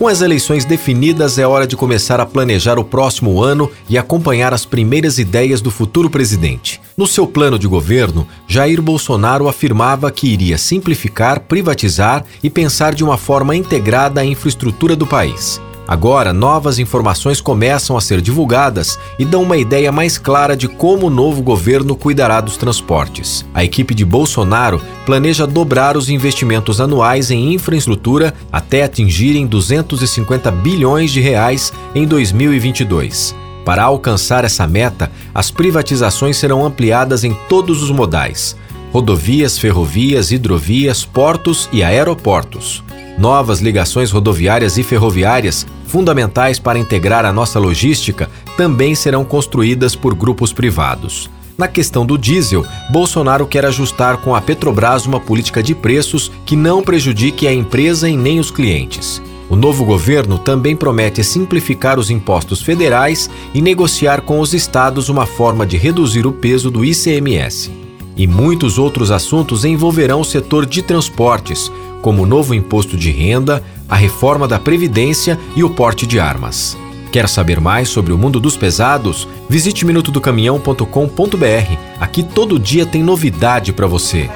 Com as eleições definidas, é hora de começar a planejar o próximo ano e acompanhar as primeiras ideias do futuro presidente. No seu plano de governo, Jair Bolsonaro afirmava que iria simplificar, privatizar e pensar de uma forma integrada a infraestrutura do país. Agora, novas informações começam a ser divulgadas e dão uma ideia mais clara de como o novo governo cuidará dos transportes. A equipe de Bolsonaro planeja dobrar os investimentos anuais em infraestrutura até atingirem 250 bilhões de reais em 2022. Para alcançar essa meta, as privatizações serão ampliadas em todos os modais: rodovias, ferrovias, hidrovias, portos e aeroportos. Novas ligações rodoviárias e ferroviárias, fundamentais para integrar a nossa logística, também serão construídas por grupos privados. Na questão do diesel, Bolsonaro quer ajustar com a Petrobras uma política de preços que não prejudique a empresa e nem os clientes. O novo governo também promete simplificar os impostos federais e negociar com os estados uma forma de reduzir o peso do ICMS. E muitos outros assuntos envolverão o setor de transportes, como o novo imposto de renda, a reforma da Previdência e o porte de armas. Quer saber mais sobre o mundo dos pesados? Visite minutodocaminhão.com.br. Aqui todo dia tem novidade para você.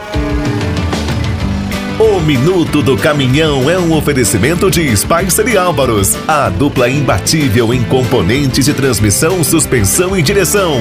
O Minuto do Caminhão é um oferecimento de Spicer e Álvaros, a dupla imbatível em componentes de transmissão, suspensão e direção.